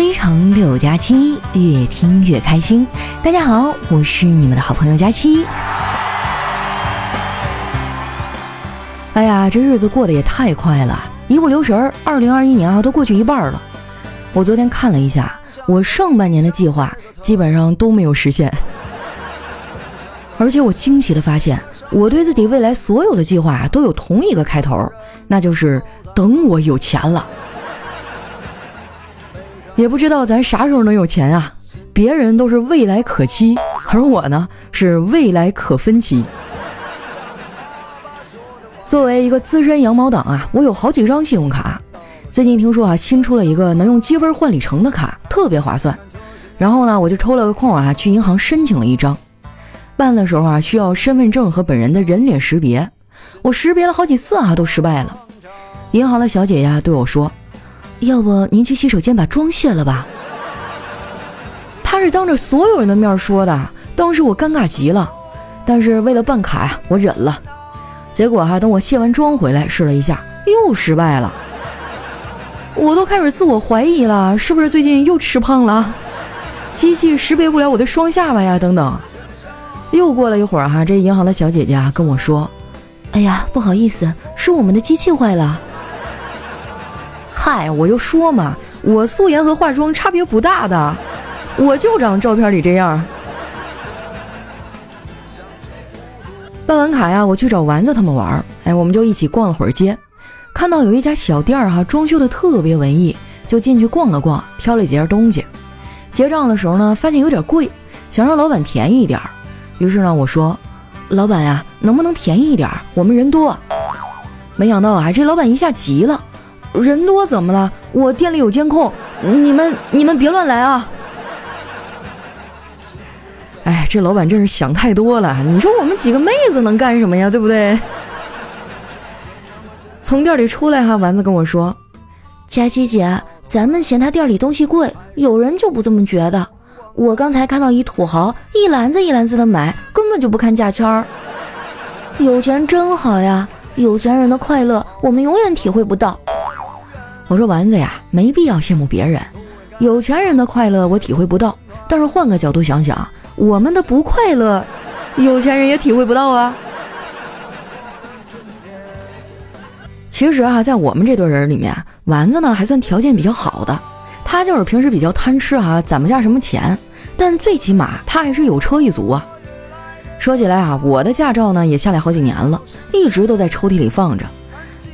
非常六加七，越听越开心。大家好，我是你们的好朋友佳期。哎呀，这日子过得也太快了，一不留神儿，二零二一年啊都过去一半了。我昨天看了一下，我上半年的计划基本上都没有实现，而且我惊喜的发现，我对自己未来所有的计划都有同一个开头，那就是等我有钱了。也不知道咱啥时候能有钱啊！别人都是未来可期，而我呢是未来可分期。作为一个资深羊毛党啊，我有好几张信用卡。最近听说啊，新出了一个能用积分换里程的卡，特别划算。然后呢，我就抽了个空啊，去银行申请了一张。办的时候啊，需要身份证和本人的人脸识别，我识别了好几次啊，都失败了。银行的小姐呀对我说。要不您去洗手间把妆卸了吧？他是当着所有人的面说的，当时我尴尬极了。但是为了办卡呀，我忍了。结果哈，等我卸完妆回来试了一下，又失败了。我都开始自我怀疑了，是不是最近又吃胖了？机器识别不了我的双下巴呀，等等。又过了一会儿哈，这银行的小姐姐啊跟我说：“哎呀，不好意思，是我们的机器坏了。”嗨，我就说嘛，我素颜和化妆差别不大的，我就长照片里这样。办完卡呀，我去找丸子他们玩儿，哎，我们就一起逛了会儿街，看到有一家小店儿哈，装修的特别文艺，就进去逛了逛，挑了几件东西。结账的时候呢，发现有点贵，想让老板便宜一点儿，于是呢，我说，老板呀，能不能便宜一点？我们人多。没想到啊，这老板一下急了。人多怎么了？我店里有监控，你们你们别乱来啊！哎，这老板真是想太多了。你说我们几个妹子能干什么呀？对不对？从店里出来哈，丸子跟我说：“佳琪姐，咱们嫌他店里东西贵，有人就不这么觉得。我刚才看到一土豪一篮子一篮子的买，根本就不看价签儿。有钱真好呀，有钱人的快乐我们永远体会不到。”我说丸子呀，没必要羡慕别人，有钱人的快乐我体会不到。但是换个角度想想，我们的不快乐，有钱人也体会不到啊。其实啊，在我们这堆人里面，丸子呢还算条件比较好的，他就是平时比较贪吃哈，攒不下什么钱，但最起码他还是有车一族啊。说起来啊，我的驾照呢也下来好几年了，一直都在抽屉里放着。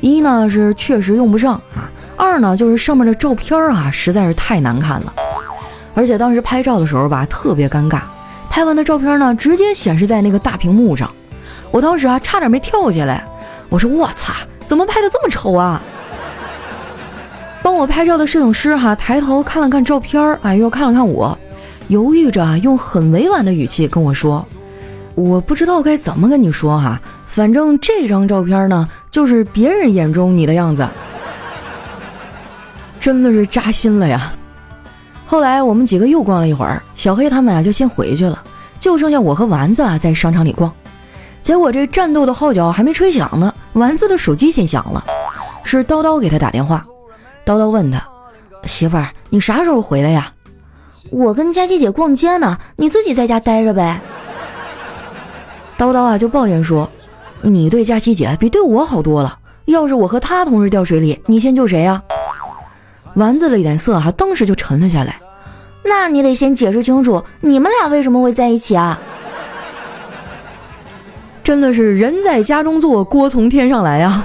一呢是确实用不上啊。二呢，就是上面的照片啊，实在是太难看了，而且当时拍照的时候吧，特别尴尬。拍完的照片呢，直接显示在那个大屏幕上，我当时啊，差点没跳起来。我说我操，怎么拍的这么丑啊？帮我拍照的摄影师哈，抬头看了看照片，哎，又看了看我，犹豫着用很委婉的语气跟我说：“我不知道该怎么跟你说哈，反正这张照片呢，就是别人眼中你的样子。”真的是扎心了呀！后来我们几个又逛了一会儿，小黑他们啊就先回去了，就剩下我和丸子啊在商场里逛。结果这战斗的号角还没吹响呢，丸子的手机先响了，是叨叨给他打电话。叨叨问他：“媳妇儿，你啥时候回来呀？”“我跟佳琪姐逛街呢，你自己在家待着呗。”叨叨啊就抱怨说：“你对佳琪姐比对我好多了，要是我和她同时掉水里，你先救谁呀？”丸子的脸色哈，当时就沉了下来。那你得先解释清楚，你们俩为什么会在一起啊？真的是人在家中坐，锅从天上来呀！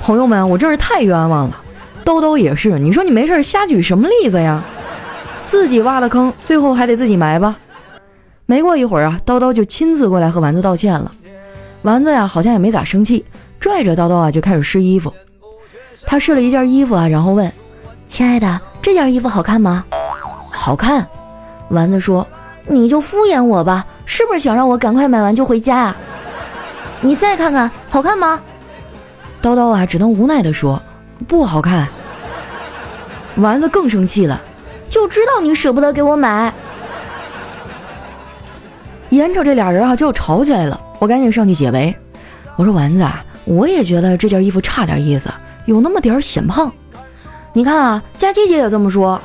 朋友们，我真是太冤枉了。叨叨也是，你说你没事瞎举什么例子呀？自己挖的坑，最后还得自己埋吧。没过一会儿啊，叨叨就亲自过来和丸子道歉了。丸子呀，好像也没咋生气，拽着叨叨啊就开始试衣服。他试了一件衣服啊，然后问：“亲爱的，这件衣服好看吗？”“好看。”丸子说：“你就敷衍我吧，是不是想让我赶快买完就回家啊？”“你再看看，好看吗？”叨叨啊，只能无奈地说：“不好看。”丸子更生气了：“就知道你舍不得给我买。”眼瞅这俩人啊就要吵起来了，我赶紧上去解围。我说：“丸子啊，我也觉得这件衣服差点意思。”有那么点儿显胖，你看啊，佳琪姐也这么说。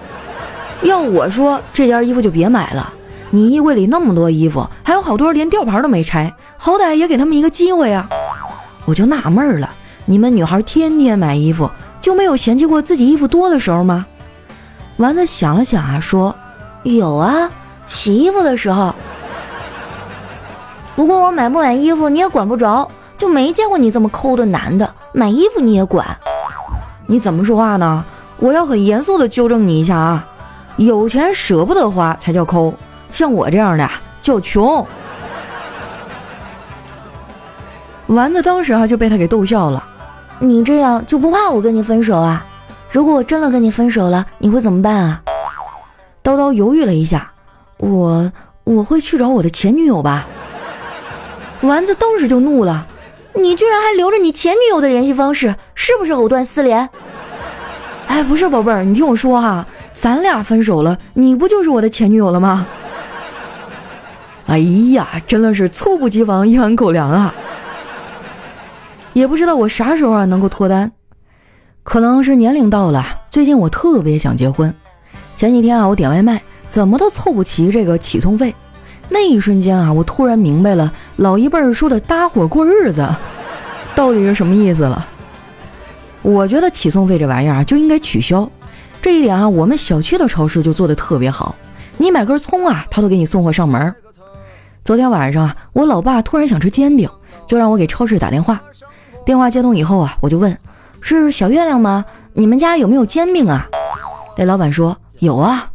要我说，这件衣服就别买了。你衣柜里那么多衣服，还有好多连吊牌都没拆，好歹也给他们一个机会啊！我就纳闷了，你们女孩天天买衣服，就没有嫌弃过自己衣服多的时候吗？丸子想了想啊，说：“有啊，洗衣服的时候。不过我买不买衣服你也管不着，就没见过你这么抠的男的，买衣服你也管？你怎么说话呢？我要很严肃的纠正你一下啊！有钱舍不得花才叫抠，像我这样的叫穷。”丸子当时啊就被他给逗笑了。你这样就不怕我跟你分手啊？如果我真的跟你分手了，你会怎么办啊？叨叨犹豫了一下，我我会去找我的前女友吧。丸子当时就怒了，你居然还留着你前女友的联系方式，是不是藕断丝连？哎，不是宝贝儿，你听我说哈，咱俩分手了，你不就是我的前女友了吗？哎呀，真的是猝不及防，一碗狗粮啊！也不知道我啥时候啊能够脱单，可能是年龄到了。最近我特别想结婚。前几天啊，我点外卖，怎么都凑不齐这个起送费。那一瞬间啊，我突然明白了老一辈儿说的搭伙过日子到底是什么意思了。我觉得起送费这玩意儿啊就应该取消。这一点啊，我们小区的超市就做的特别好。你买根葱啊，他都给你送货上门。昨天晚上啊，我老爸突然想吃煎饼，就让我给超市打电话。电话接通以后啊，我就问：“是小月亮吗？你们家有没有煎饼啊？”那老板说：“有啊。”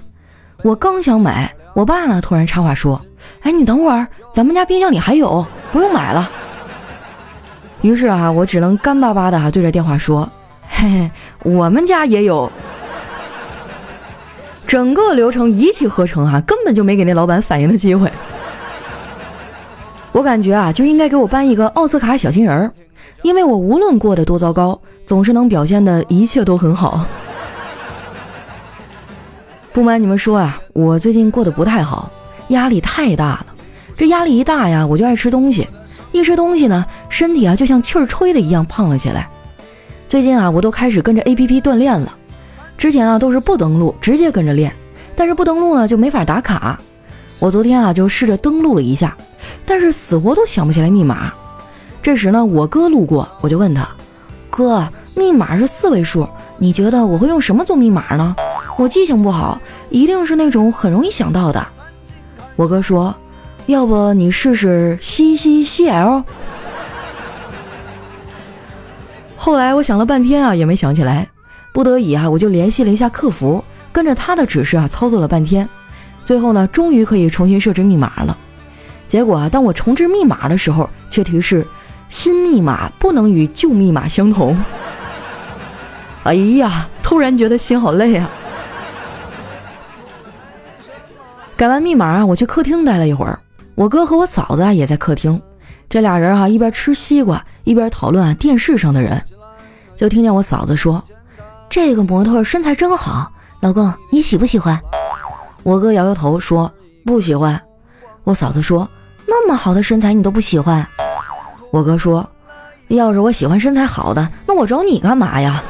我刚想买，我爸呢突然插话说：“哎，你等会儿，咱们家冰箱里还有，不用买了。”于是啊，我只能干巴巴的哈对着电话说：“嘿嘿，我们家也有。”整个流程一气呵成哈，根本就没给那老板反应的机会。我感觉啊，就应该给我颁一个奥斯卡小金人儿。因为我无论过得多糟糕，总是能表现的一切都很好。不瞒你们说啊，我最近过得不太好，压力太大了。这压力一大呀，我就爱吃东西，一吃东西呢，身体啊就像气儿吹的一样胖了起来。最近啊，我都开始跟着 APP 锻炼了。之前啊都是不登录直接跟着练，但是不登录呢就没法打卡。我昨天啊就试着登录了一下，但是死活都想不起来密码。这时呢，我哥路过，我就问他：“哥，密码是四位数，你觉得我会用什么做密码呢？我记性不好，一定是那种很容易想到的。”我哥说：“要不你试试 C C C L。”后来我想了半天啊，也没想起来，不得已啊，我就联系了一下客服，跟着他的指示啊，操作了半天，最后呢，终于可以重新设置密码了。结果啊，当我重置密码的时候，却提示。新密码不能与旧密码相同。哎呀，突然觉得心好累啊！改完密码啊，我去客厅待了一会儿。我哥和我嫂子啊也在客厅，这俩人啊一边吃西瓜一边讨论啊电视上的人。就听见我嫂子说：“这个模特身材真好，老公你喜不喜欢？”我哥摇摇头说：“不喜欢。”我嫂子说：“那么好的身材你都不喜欢？”我哥说：“要是我喜欢身材好的，那我找你干嘛呀？”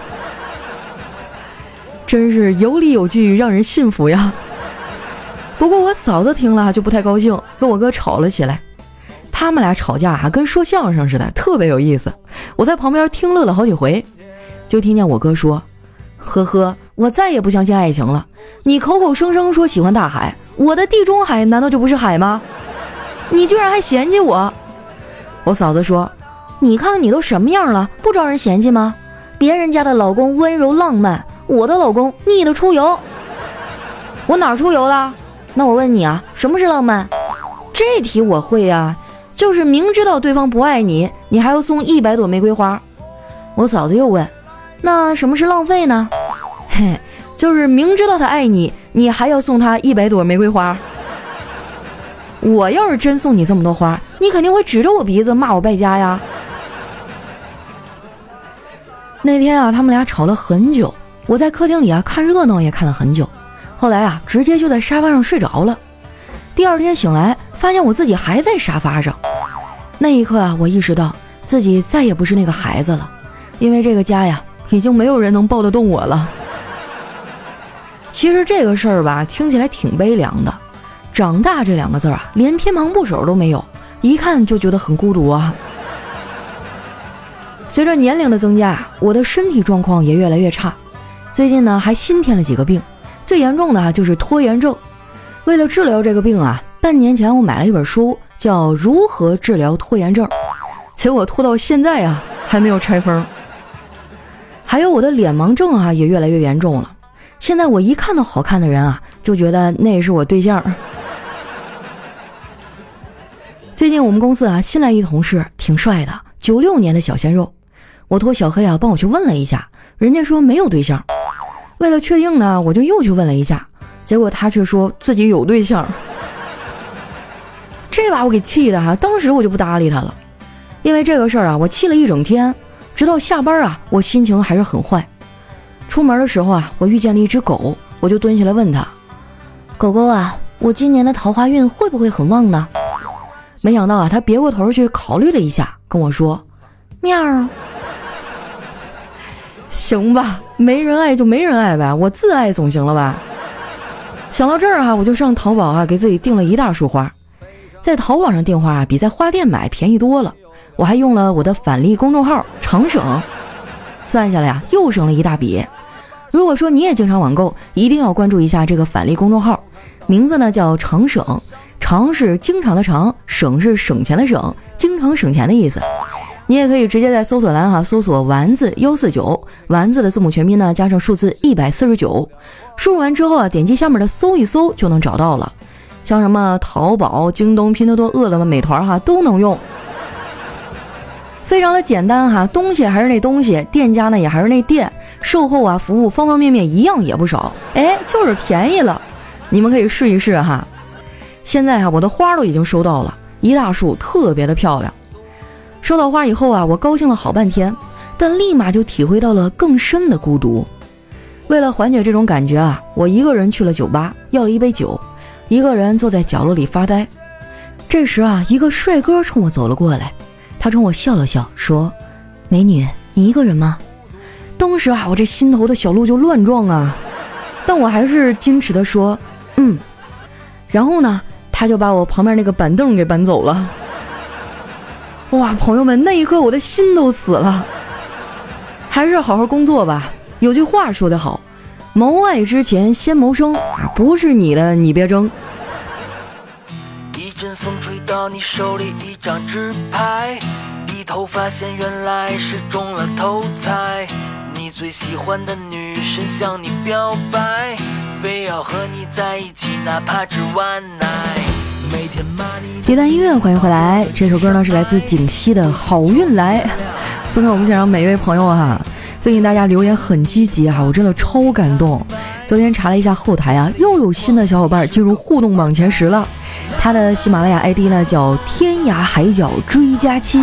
真是有理有据，让人信服呀。不过我嫂子听了就不太高兴，跟我哥吵了起来。他们俩吵架还跟说相声似的，特别有意思。我在旁边听乐了好几回，就听见我哥说：“呵呵，我再也不相信爱情了。你口口声声说喜欢大海，我的地中海难道就不是海吗？你居然还嫌弃我！”我嫂子说：“你看你都什么样了，不招人嫌弃吗？别人家的老公温柔浪漫，我的老公腻的出油。我哪出油了？那我问你啊，什么是浪漫？这题我会呀，就是明知道对方不爱你，你还要送一百朵玫瑰花。我嫂子又问：那什么是浪费呢？嘿，就是明知道他爱你，你还要送他一百朵玫瑰花。”我要是真送你这么多花，你肯定会指着我鼻子骂我败家呀。那天啊，他们俩吵了很久，我在客厅里啊看热闹也看了很久，后来啊直接就在沙发上睡着了。第二天醒来，发现我自己还在沙发上。那一刻啊，我意识到自己再也不是那个孩子了，因为这个家呀，已经没有人能抱得动我了。其实这个事儿吧，听起来挺悲凉的。长大这两个字啊，连偏旁部首都没有，一看就觉得很孤独啊。随着年龄的增加，我的身体状况也越来越差。最近呢，还新添了几个病，最严重的啊就是拖延症。为了治疗这个病啊，半年前我买了一本书，叫《如何治疗拖延症》，结果拖到现在啊还没有拆封。还有我的脸盲症啊也越来越严重了，现在我一看到好看的人啊，就觉得那是我对象。最近我们公司啊新来一同事，挺帅的，九六年的小鲜肉。我托小黑啊帮我去问了一下，人家说没有对象。为了确定呢，我就又去问了一下，结果他却说自己有对象。这把我给气的哈，当时我就不搭理他了。因为这个事儿啊，我气了一整天，直到下班啊，我心情还是很坏。出门的时候啊，我遇见了一只狗，我就蹲下来问他：“狗狗啊，我今年的桃花运会不会很旺呢？”没想到啊，他别过头去考虑了一下，跟我说：“喵。”行吧，没人爱就没人爱呗，我自爱总行了吧？想到这儿哈，我就上淘宝啊，给自己订了一大束花。在淘宝上订花啊，比在花店买便宜多了。我还用了我的返利公众号长省，算下来呀，又省了一大笔。如果说你也经常网购，一定要关注一下这个返利公众号，名字呢叫长省，长是经常的长，省是省钱的省，经常省钱的意思。你也可以直接在搜索栏哈搜索“丸子幺四九”，丸子的字母全拼呢加上数字一百四十九，输入完之后啊，点击下面的搜一搜就能找到了。像什么淘宝、京东、拼多多、饿了么、美团哈都能用，非常的简单哈，东西还是那东西，店家呢也还是那店，售后啊服务方方面面一样也不少，哎，就是便宜了，你们可以试一试哈。现在哈我的花都已经收到了一大束，特别的漂亮。收到花以后啊，我高兴了好半天，但立马就体会到了更深的孤独。为了缓解这种感觉啊，我一个人去了酒吧，要了一杯酒，一个人坐在角落里发呆。这时啊，一个帅哥冲我走了过来，他冲我笑了笑，说：“美女，你一个人吗？”当时啊，我这心头的小鹿就乱撞啊，但我还是矜持的说：“嗯。”然后呢，他就把我旁边那个板凳给搬走了。哇，朋友们，那一刻我的心都死了。还是好好工作吧。有句话说得好，谋爱之前先谋生，不是你的你别争。到你手里一张纸牌，低头发现原来是中了头彩。你最喜欢的女神向你表白，非要和你在一起，哪怕只晚奶。一段音乐，欢迎回来。这首歌呢是来自景熙的《好运来》，送给我们现场每一位朋友哈。最近大家留言很积极啊，我真的超感动。昨天查了一下后台啊，又有新的小伙伴进入互动榜前十了。他的喜马拉雅 ID 呢叫天涯海角追佳期。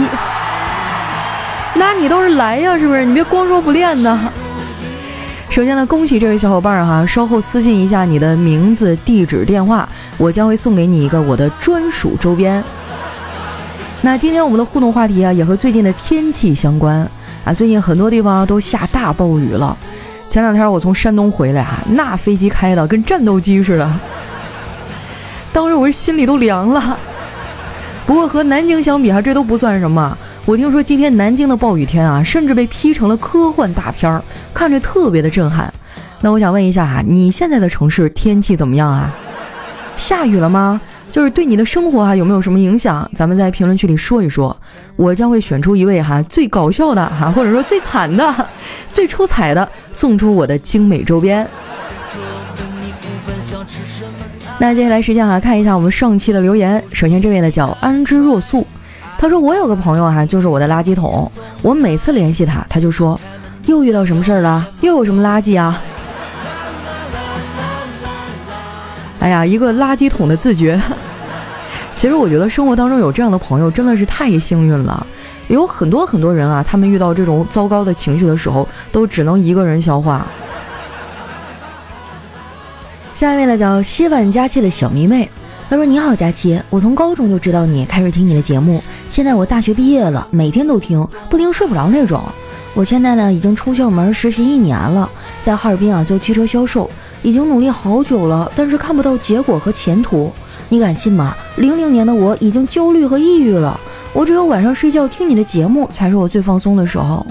那你倒是来呀，是不是？你别光说不练呢。首先呢，恭喜这位小伙伴哈，稍后私信一下你的名字、地址、电话，我将会送给你一个我的专属周边。那今天我们的互动话题啊，也和最近的天气相关啊。最近很多地方都下大暴雨了。前两天我从山东回来哈，那飞机开的跟战斗机似的，当时我这心里都凉了。不过和南京相比哈，这都不算什么。我听说今天南京的暴雨天啊，甚至被 P 成了科幻大片儿，看着特别的震撼。那我想问一下哈，你现在的城市天气怎么样啊？下雨了吗？就是对你的生活哈有没有什么影响？咱们在评论区里说一说，我将会选出一位哈最搞笑的哈，或者说最惨的、最出彩的，送出我的精美周边。那接下来时间哈，看一下我们上期的留言。首先这位呢叫安之若素。他说：“我有个朋友哈，就是我的垃圾桶。我每次联系他，他就说又遇到什么事儿了，又有什么垃圾啊？哎呀，一个垃圾桶的自觉。其实我觉得生活当中有这样的朋友真的是太幸运了。有很多很多人啊，他们遇到这种糟糕的情绪的时候，都只能一个人消化。下面呢，叫希万佳期的小迷妹。”她说：“你好，佳琪，我从高中就知道你，开始听你的节目。现在我大学毕业了，每天都听，不听睡不着那种。我现在呢，已经出校门实习一年了，在哈尔滨啊做汽车销售，已经努力好久了，但是看不到结果和前途。你敢信吗？零零年的我已经焦虑和抑郁了。我只有晚上睡觉听你的节目才是我最放松的时候。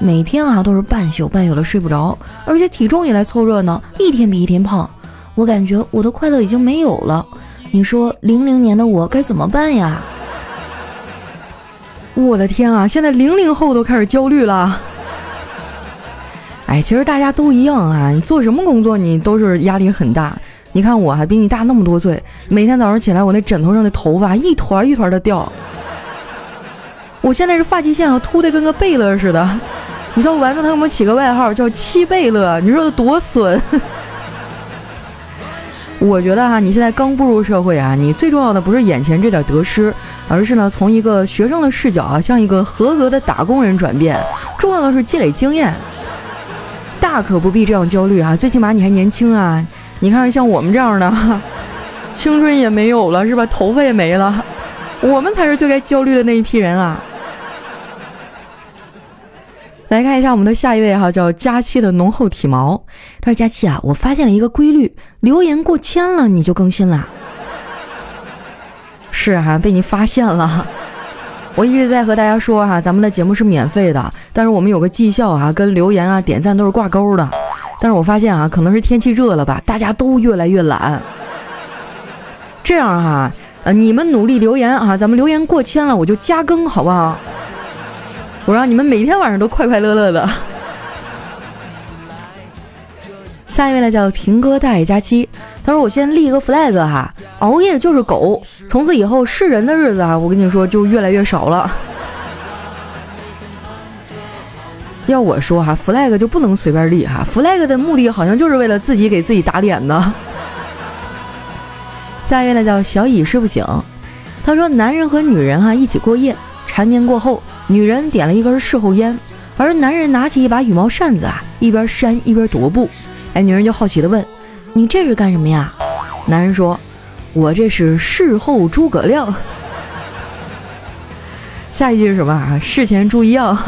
每天啊都是半宿半宿的睡不着，而且体重也来凑热闹，一天比一天胖。我感觉我的快乐已经没有了。你说零零年的我该怎么办呀？我的天啊！现在零零后都开始焦虑了。哎，其实大家都一样啊，你做什么工作你都是压力很大。你看我还比你大那么多岁，每天早上起来我那枕头上的头发一团一团的掉。我现在是发际线啊秃的跟个贝勒似的。你知道丸子他给我起个外号叫七贝勒，你说多损？我觉得哈，你现在刚步入社会啊，你最重要的不是眼前这点得失，而是呢从一个学生的视角啊，向一个合格的打工人转变。重要的是积累经验，大可不必这样焦虑啊！最起码你还年轻啊！你看像我们这样的，青春也没有了是吧？头发也没了，我们才是最该焦虑的那一批人啊！来看一下我们的下一位哈，叫佳期的浓厚体毛。他说：“佳期啊，我发现了一个规律，留言过千了你就更新了。” 是啊，被你发现了。我一直在和大家说哈，咱们的节目是免费的，但是我们有个绩效啊，跟留言啊、点赞都是挂钩的。但是我发现啊，可能是天气热了吧，大家都越来越懒。这样哈，呃，你们努力留言啊，咱们留言过千了，我就加更，好不好？我让你们每天晚上都快快乐乐的。下一位呢叫婷哥大爷佳期，他说我先立一个 flag 哈，熬夜就是狗，从此以后是人的日子啊，我跟你说就越来越少了。要我说哈，flag 就不能随便立哈，flag 的目的好像就是为了自己给自己打脸呢。下一位呢叫小乙睡不醒，他说男人和女人哈一起过夜，缠绵过后。女人点了一根事后烟，而男人拿起一把羽毛扇子啊，一边扇一边踱步。哎，女人就好奇的问：“你这是干什么呀？”男人说：“我这是事后诸葛亮。”下一句是什么啊？事前注意啊！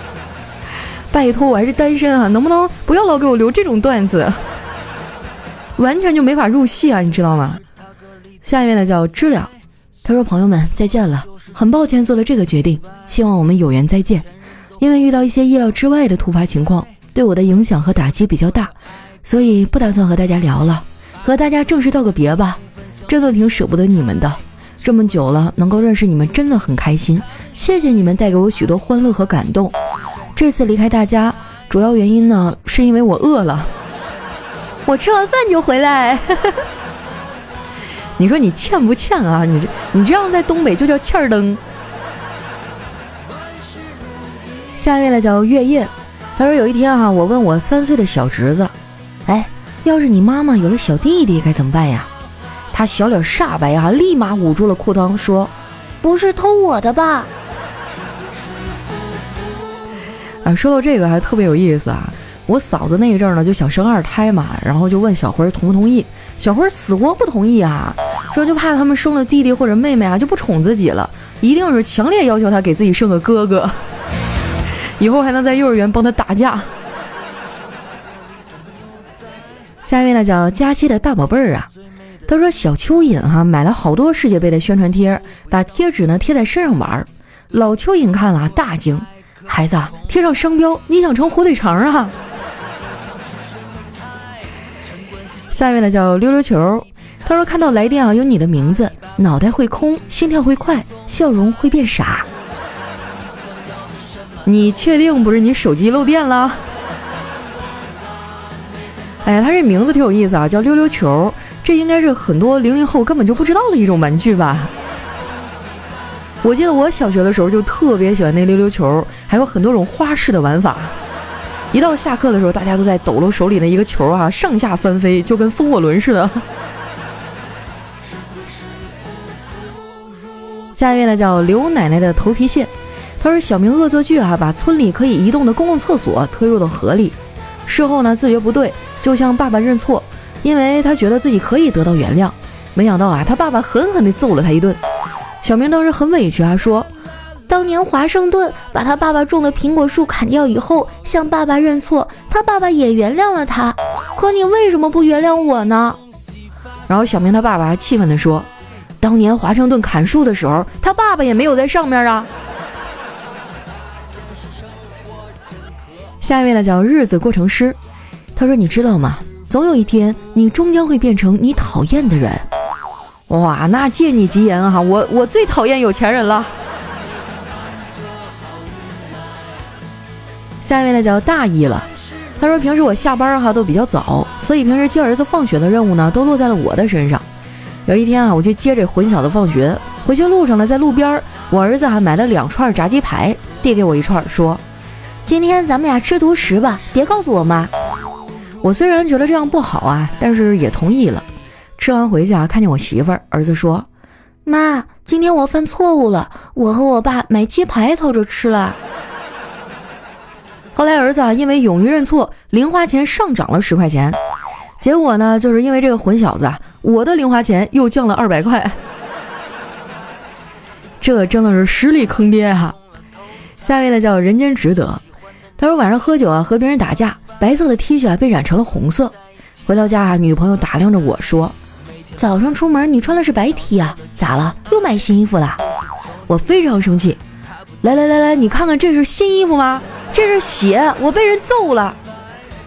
拜托，我还是单身啊，能不能不要老给我留这种段子？完全就没法入戏啊，你知道吗？下一位呢叫知了，他说：“朋友们，再见了。”很抱歉做了这个决定，希望我们有缘再见。因为遇到一些意料之外的突发情况，对我的影响和打击比较大，所以不打算和大家聊了，和大家正式道个别吧。真的挺舍不得你们的，这么久了能够认识你们真的很开心，谢谢你们带给我许多欢乐和感动。这次离开大家，主要原因呢是因为我饿了，我吃完饭就回来。你说你欠不欠啊？你这你这样在东北就叫欠儿登。下一位呢叫月夜，他说有一天啊，我问我三岁的小侄子，哎，要是你妈妈有了小弟弟该怎么办呀？他小脸煞白啊，立马捂住了裤裆说：“不是偷我的吧？”啊，说到这个还特别有意思啊。我嫂子那一阵呢就想生二胎嘛，然后就问小辉同不同意，小辉死活不同意啊。说就怕他们生了弟弟或者妹妹啊，就不宠自己了，一定是强烈要求他给自己生个哥哥，以后还能在幼儿园帮他打架。下一位呢叫佳期的大宝贝儿啊，他说小蚯蚓哈买了好多世界杯的宣传贴，把贴纸呢贴在身上玩，老蚯蚓看了大惊，孩子贴上商标，你想成火腿肠啊？下一位呢叫溜溜球。他说：“看到来电啊，有你的名字，脑袋会空，心跳会快，笑容会变傻。你确定不是你手机漏电了？”哎呀，他这名字挺有意思啊，叫溜溜球，这应该是很多零零后根本就不知道的一种玩具吧？我记得我小学的时候就特别喜欢那溜溜球，还有很多种花式的玩法。一到下课的时候，大家都在抖搂手里的一个球啊，上下翻飞，就跟风火轮似的。下一位呢叫刘奶奶的头皮屑，他说小明恶作剧啊，把村里可以移动的公共厕所推入了河里，事后呢自觉。不对，就向爸爸认错，因为他觉。得自己可以得到原谅，没想到啊他爸爸狠狠地揍了他一顿，小明当时很委屈啊，说当年华盛顿把他爸爸种的苹果树砍掉以后，向爸爸认错，他爸爸也原谅了他，可你为什么不原谅我呢？然后小明他爸爸气愤地说：“当年华盛顿砍树的时候，他爸爸也没有在上面啊。”下一位呢叫日子过成诗，他说：“你知道吗？总有一天，你终将会变成你讨厌的人。”哇，那借你吉言啊！我我最讨厌有钱人了。下一位呢叫大意了，他说平时我下班哈都比较早，所以平时接儿子放学的任务呢都落在了我的身上。有一天啊，我去接这混小子放学，回去路上呢，在路边，我儿子还买了两串炸鸡排，递给我一串，说。今天咱们俩吃独食吧，别告诉我妈。我虽然觉得这样不好啊，但是也同意了。吃完回去啊，看见我媳妇儿，儿子说：“妈，今天我犯错误了，我和我爸买鸡排偷着吃了。”后来儿子啊，因为勇于认错，零花钱上涨了十块钱。结果呢，就是因为这个混小子啊，我的零花钱又降了二百块。这真的是实力坑爹哈！下一位呢，叫人间值得。他说晚上喝酒啊，和别人打架，白色的 T 恤啊被染成了红色。回到家啊，女朋友打量着我说：“早上出门你穿的是白 T 啊，咋了？又买新衣服了？”我非常生气。来来来来，你看看这是新衣服吗？这是血，我被人揍了。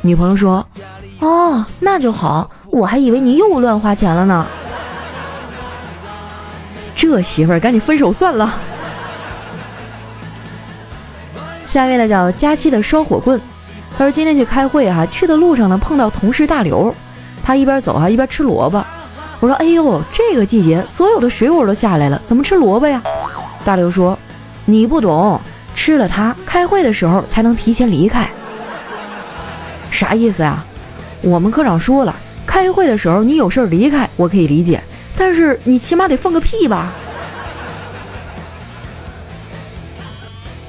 女朋友说：“哦，那就好，我还以为你又乱花钱了呢。”这媳妇儿赶紧分手算了。下一位呢叫佳期的烧火棍，他说今天去开会啊，去的路上呢碰到同事大刘，他一边走啊一边吃萝卜。我说哎呦，这个季节所有的水果都下来了，怎么吃萝卜呀？大刘说你不懂，吃了它开会的时候才能提前离开。啥意思呀？我们科长说了，开会的时候你有事儿离开我可以理解，但是你起码得放个屁吧。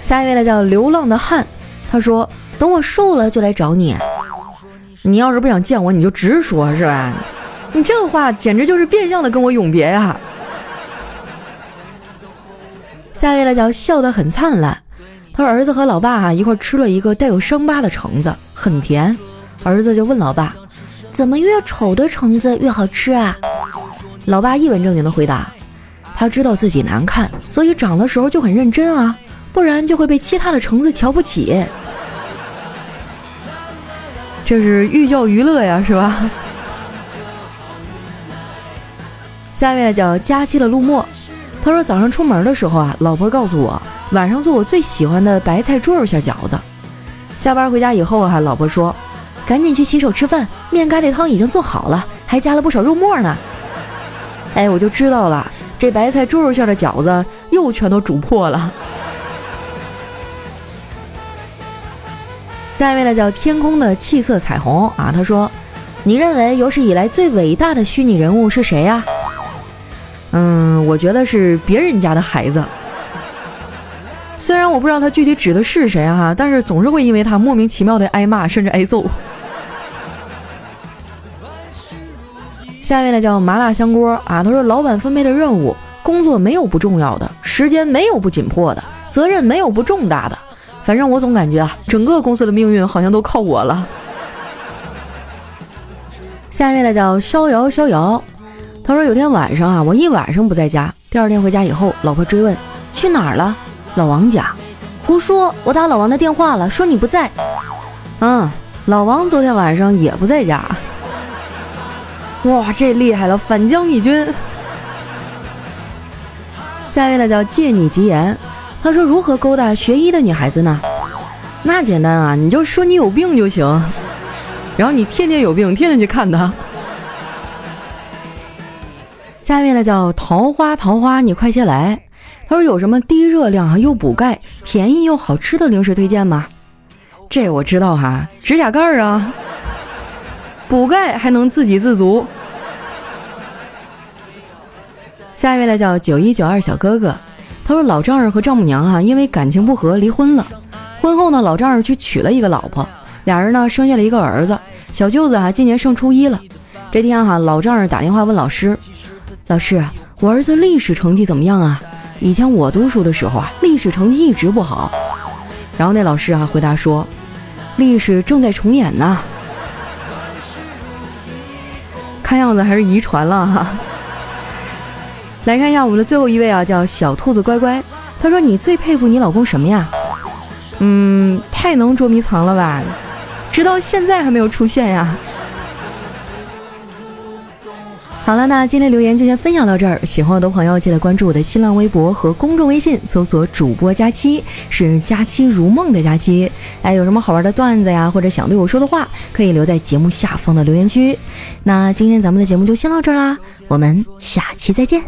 下一位呢叫流浪的汉，他说等我瘦了就来找你。你要是不想见我，你就直说，是吧？你这话简直就是变相的跟我永别呀！下一位呢叫笑得很灿烂，他说儿子和老爸哈一块吃了一个带有伤疤的橙子，很甜。儿子就问老爸，怎么越丑的橙子越好吃啊？老爸一本正经的回答，他知道自己难看，所以长的时候就很认真啊。不然就会被其他的橙子瞧不起，这是寓教于乐呀，是吧？下面叫佳期的陆墨，他说早上出门的时候啊，老婆告诉我晚上做我最喜欢的白菜猪肉馅饺子。下班回家以后啊，老婆说赶紧去洗手吃饭，面疙瘩汤已经做好了，还加了不少肉末呢。哎，我就知道了，这白菜猪肉馅的饺子又全都煮破了。下一位呢，叫天空的气色彩虹啊。他说：“你认为有史以来最伟大的虚拟人物是谁呀？”嗯，我觉得是别人家的孩子。虽然我不知道他具体指的是谁哈，但是总是会因为他莫名其妙的挨骂，甚至挨揍。下面的，叫麻辣香锅啊。他说：“老板分配的任务，工作没有不重要的，时间没有不紧迫的，责任没有不重大的。”反正我总感觉啊，整个公司的命运好像都靠我了。下一位呢叫逍遥逍遥，他说有天晚上啊，我一晚上不在家，第二天回家以后，老婆追问去哪儿了，老王家。胡说，我打老王的电话了，说你不在。嗯，老王昨天晚上也不在家。哇，这厉害了，反将一军。下一位呢叫借你吉言。他说：“如何勾搭学医的女孩子呢？那简单啊，你就说你有病就行，然后你天天有病，天天去看他。”下面呢叫桃花桃花，你快些来。他说：“有什么低热量啊又补钙、便宜又好吃的零食推荐吗？”这我知道哈，指甲盖儿啊，补钙还能自给自足。下一位呢叫九一九二小哥哥。他说：“老丈人和丈母娘哈，因为感情不和离婚了。婚后呢，老丈人去娶了一个老婆，俩人呢生下了一个儿子。小舅子哈今年上初一了。这天哈，老丈人打电话问老师：‘老师，我儿子历史成绩怎么样啊？以前我读书的时候啊，历史成绩一直不好。’然后那老师啊回答说：‘历史正在重演呢。’看样子还是遗传了哈。来看一下我们的最后一位啊，叫小兔子乖乖。他说：“你最佩服你老公什么呀？嗯，太能捉迷藏了吧，直到现在还没有出现呀。”好了，那今天留言就先分享到这儿。喜欢我的朋友，记得关注我的新浪微博和公众微信，搜索“主播佳期”，是“佳期如梦”的佳期。哎，有什么好玩的段子呀，或者想对我说的话，可以留在节目下方的留言区。那今天咱们的节目就先到这儿啦，我们下期再见。